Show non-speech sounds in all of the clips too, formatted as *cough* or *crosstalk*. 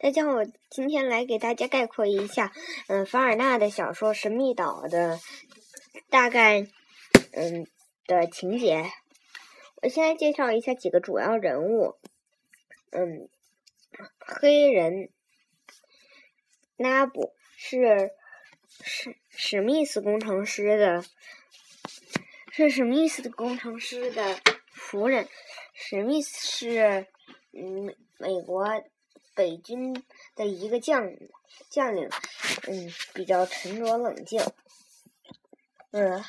大家好，我今天来给大家概括一下，嗯，凡尔纳的小说《神秘岛》的大概，嗯的情节。我先来介绍一下几个主要人物，嗯，黑人拉布是史史密斯工程师的，是史密斯的工程师的夫人。史密斯是嗯美国北军的一个将将领，嗯，比较沉着冷静。嗯，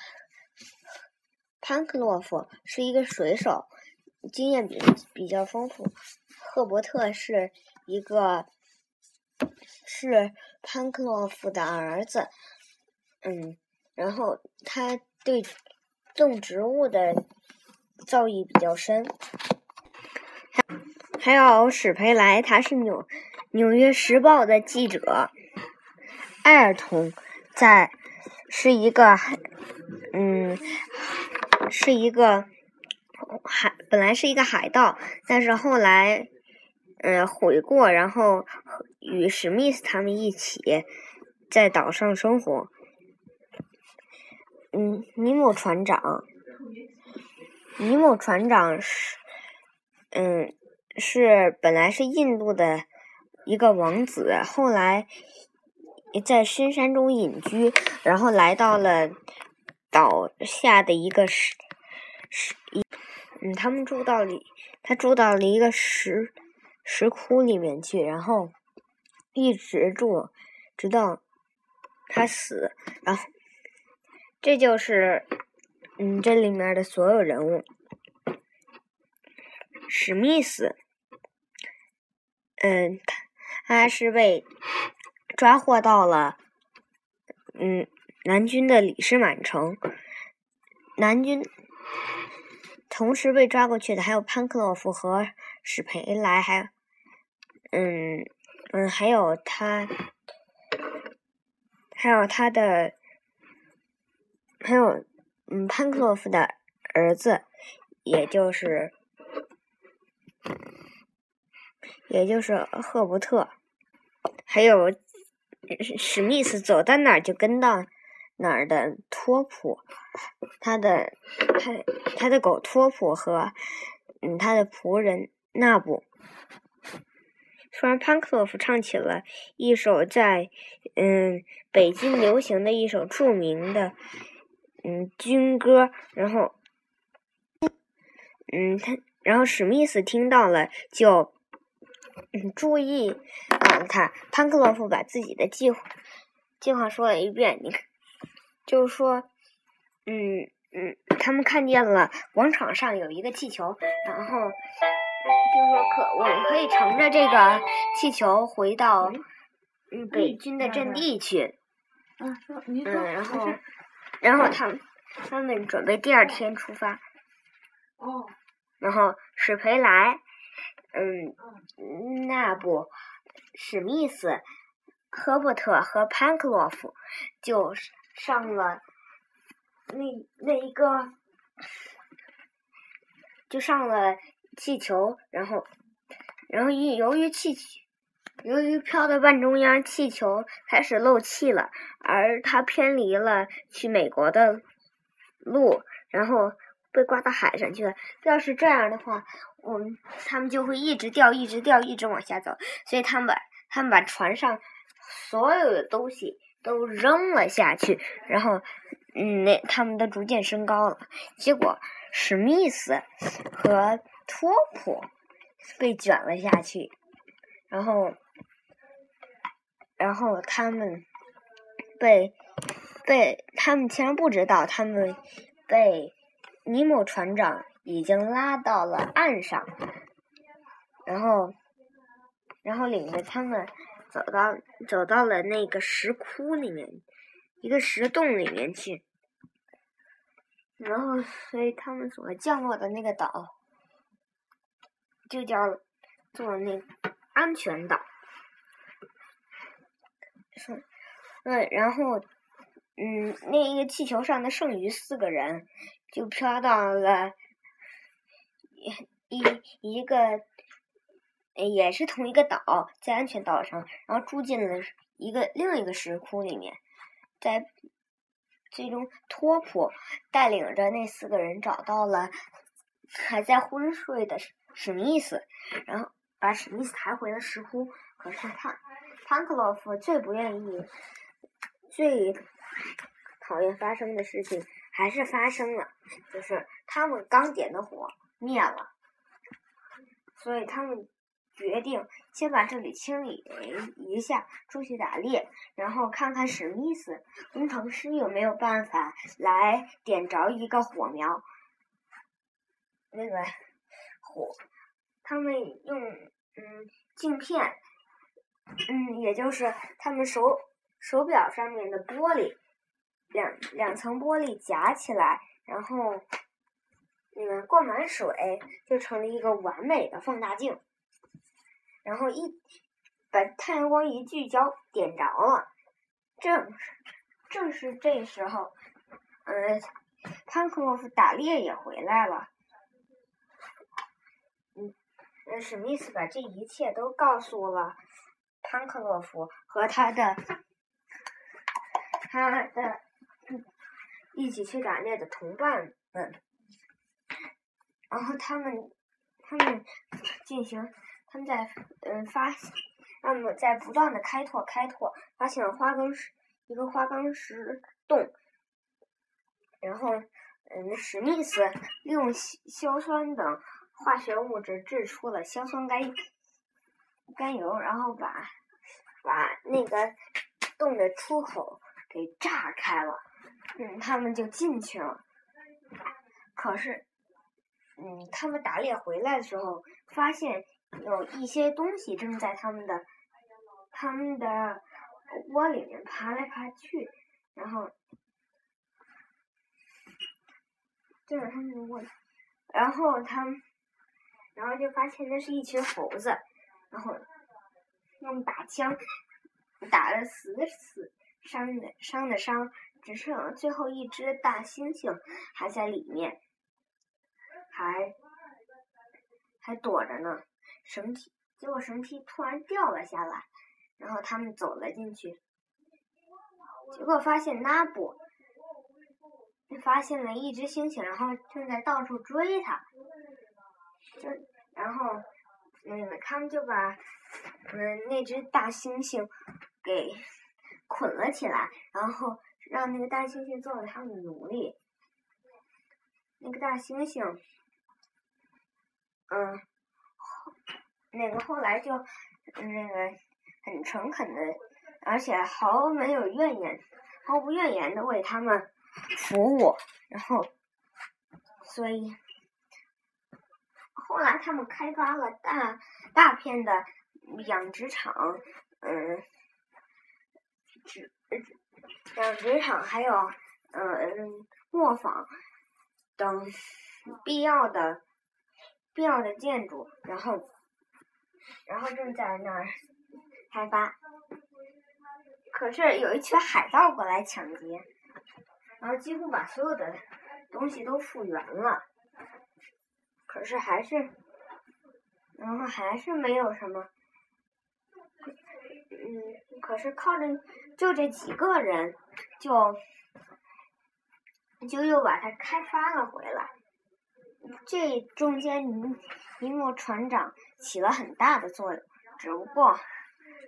潘克洛夫是一个水手，经验比比较丰富。赫伯特是一个是潘克洛夫的儿子，嗯，然后他对动植物的造诣比较深。还有史培莱，他是纽纽约时报的记者。艾尔通在是一个嗯，是一个海，本来是一个海盗，但是后来嗯悔过，然后与史密斯他们一起在岛上生活。嗯，尼莫船长，尼莫船长是嗯。是本来是印度的一个王子，后来在深山中隐居，然后来到了岛下的一个石石，嗯，他们住到里，他住到了一个石石窟里面去，然后一直住，直到他死，然后这就是嗯这里面的所有人物，史密斯。嗯，他是被抓获到了，嗯，南军的李士满城。南军同时被抓过去的还有潘克洛夫和史培莱，还有，嗯嗯，还有他，还有他的，还有嗯潘克洛夫的儿子，也就是。也就是赫伯特，还有史密斯走到哪儿就跟到哪儿的托普，他的他他的狗托普和嗯他的仆人纳布。突然，潘克洛夫唱起了一首在嗯北京流行的一首著名的嗯军歌，然后嗯他然后史密斯听到了就。嗯，注意啊！看，潘克洛夫把自己的计划计划说了一遍。你看，就是说，嗯嗯，他们看见了广场上有一个气球，然后就说，可我们可以乘着这个气球回到嗯北军的阵地去。嗯，嗯，然后然后他们他们准备第二天出发。哦。然后史培莱。嗯，那不，史密斯、赫伯特和潘克洛夫就上了那那一个，就上了气球，然后，然后由由于气，由于飘到半中央，气球开始漏气了，而它偏离了去美国的路，然后。被刮到海上去了。要是这样的话，我们他们就会一直掉，一直掉，一直往下走。所以他们把他们把船上所有的东西都扔了下去，然后嗯，那他们都逐渐升高了。结果史密斯和托普被卷了下去，然后然后他们被被他们竟然不知道他们被。尼莫船长已经拉到了岸上，然后，然后领着他们走到走到了那个石窟里面，一个石洞里面去，然后，所以他们所降落的那个岛就叫做那安全岛，嗯，然后，嗯，那一个气球上的剩余四个人。就飘到了一一一个也是同一个岛，在安全岛上，然后住进了一个另一个石窟里面，在最终托普带领着那四个人找到了还在昏睡的史密斯，然后把史密斯抬回了石窟。可是他潘克洛夫最不愿意、最讨厌发生的事情还是发生了，就是他们刚点的火灭了，所以他们。决定先把这里清理一下，出去打猎，然后看看史密斯工程师有没有办法来点着一个火苗。那个火，他们用嗯镜片，嗯，也就是他们手手表上面的玻璃，两两层玻璃夹起来，然后那个灌满水，就成了一个完美的放大镜。然后一把太阳光一聚焦，点着了。正正是这时候，嗯，潘克洛夫打猎也回来了。嗯，史密斯把这一切都告诉了潘克洛夫和他的他的一起去打猎的同伴们，然后他们他们进行。他们在嗯发，那么在不断的开拓开拓，发现了花岗石一个花岗石洞，然后嗯史密斯利用硝酸等化学物质制出了硝酸甘甘油，然后把把那个洞的出口给炸开了，嗯他们就进去了，可是嗯他们打猎回来的时候发现。有一些东西正在他们的他们的窝里面爬来爬去，然后正在他们的窝，然后他，然后就发现那是一群猴子，然后用打枪打的死的死，伤的伤的伤，只剩最后一只大猩猩还在里面，还还躲着呢。绳梯，结果绳梯突然掉了下来，然后他们走了进去，结果发现拉布发现了一只猩猩，然后正在到处追它，就然后嗯，他们就把嗯那只大猩猩给 *laughs* 捆了起来，然后让那个大猩猩做了他们的奴隶，那个大猩猩，嗯。那个后来就那个很诚恳的，而且毫没有怨言，毫无怨言的为他们服务，然后，所以后来他们开发了大大片的养殖场，嗯，殖养殖场还有嗯磨坊等必要的必要的建筑，然后。然后正在那儿开发，可是有一群海盗过来抢劫，然后几乎把所有的东西都复原了，可是还是，然后还是没有什么，嗯，可是靠着就这几个人，就就又把它开发了回来。这中间，尼尼莫船长起了很大的作用，只不过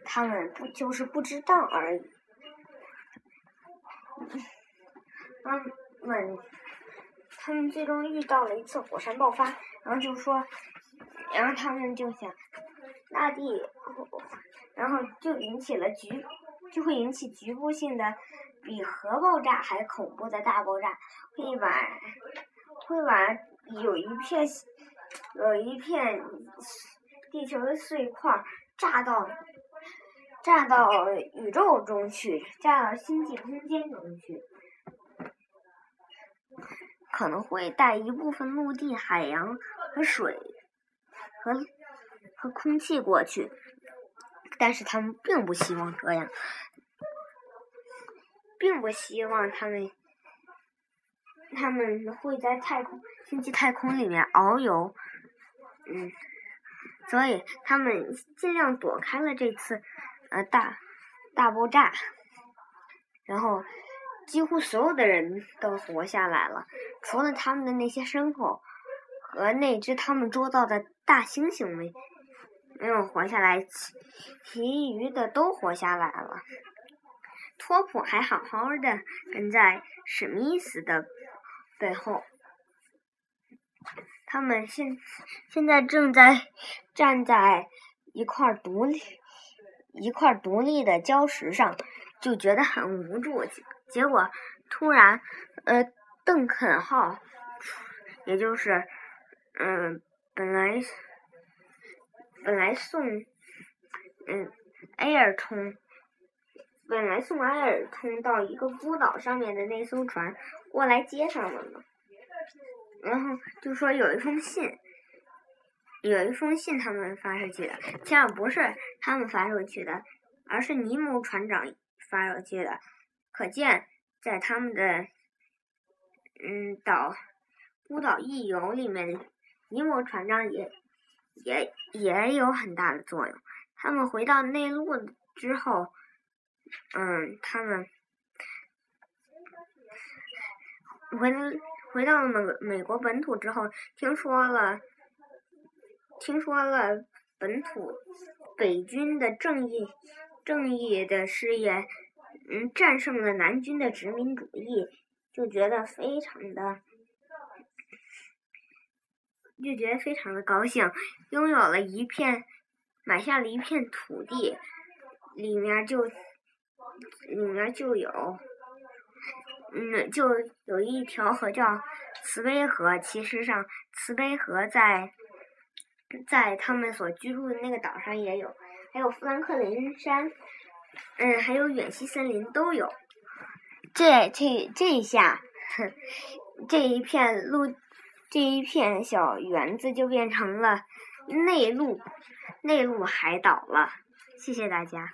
他们不就是不知道而已。他们他们最终遇到了一次火山爆发，然后就说，然后他们就想，大地，然后就引起了局，就会引起局部性的，比核爆炸还恐怖的大爆炸，会把会把。有一片，有一片地球的碎块炸到，炸到宇宙中去，炸到星际空间中去，可能会带一部分陆地、海洋和水和和空气过去，但是他们并不希望这样，并不希望他们。他们会在太空星际太空里面遨游，嗯，所以他们尽量躲开了这次呃大大爆炸，然后几乎所有的人都活下来了，除了他们的那些牲口和那只他们捉到的大猩猩没没有活下来，其其余的都活下来了。托普还好好的跟在史密斯的背后。他们现现在正在站在一块独立一块独立的礁石上，就觉得很无助。结果突然，呃，邓肯号，也就是嗯，本来本来送嗯埃尔通，本来送埃尔通到一个孤岛上面的那艘船过来接他们了。然后就说有一封信，有一封信他们发出去的，其实不是他们发出去的，而是尼姆船长发出去的。可见在他们的嗯岛孤岛一游里面，尼姆船长也也也有很大的作用。他们回到内陆之后，嗯，他们回。回到美美国本土之后，听说了，听说了本土北军的正义正义的事业，嗯，战胜了南军的殖民主义，就觉得非常的，就觉得非常的高兴，拥有了一片，买下了一片土地，里面就里面就有。嗯，就有一条河叫慈悲河。其实上，慈悲河在在他们所居住的那个岛上也有，还有富兰克林山，嗯，还有远西森林都有。这这这一下，*laughs* 这一片陆这一片小园子就变成了内陆内陆海岛了。谢谢大家。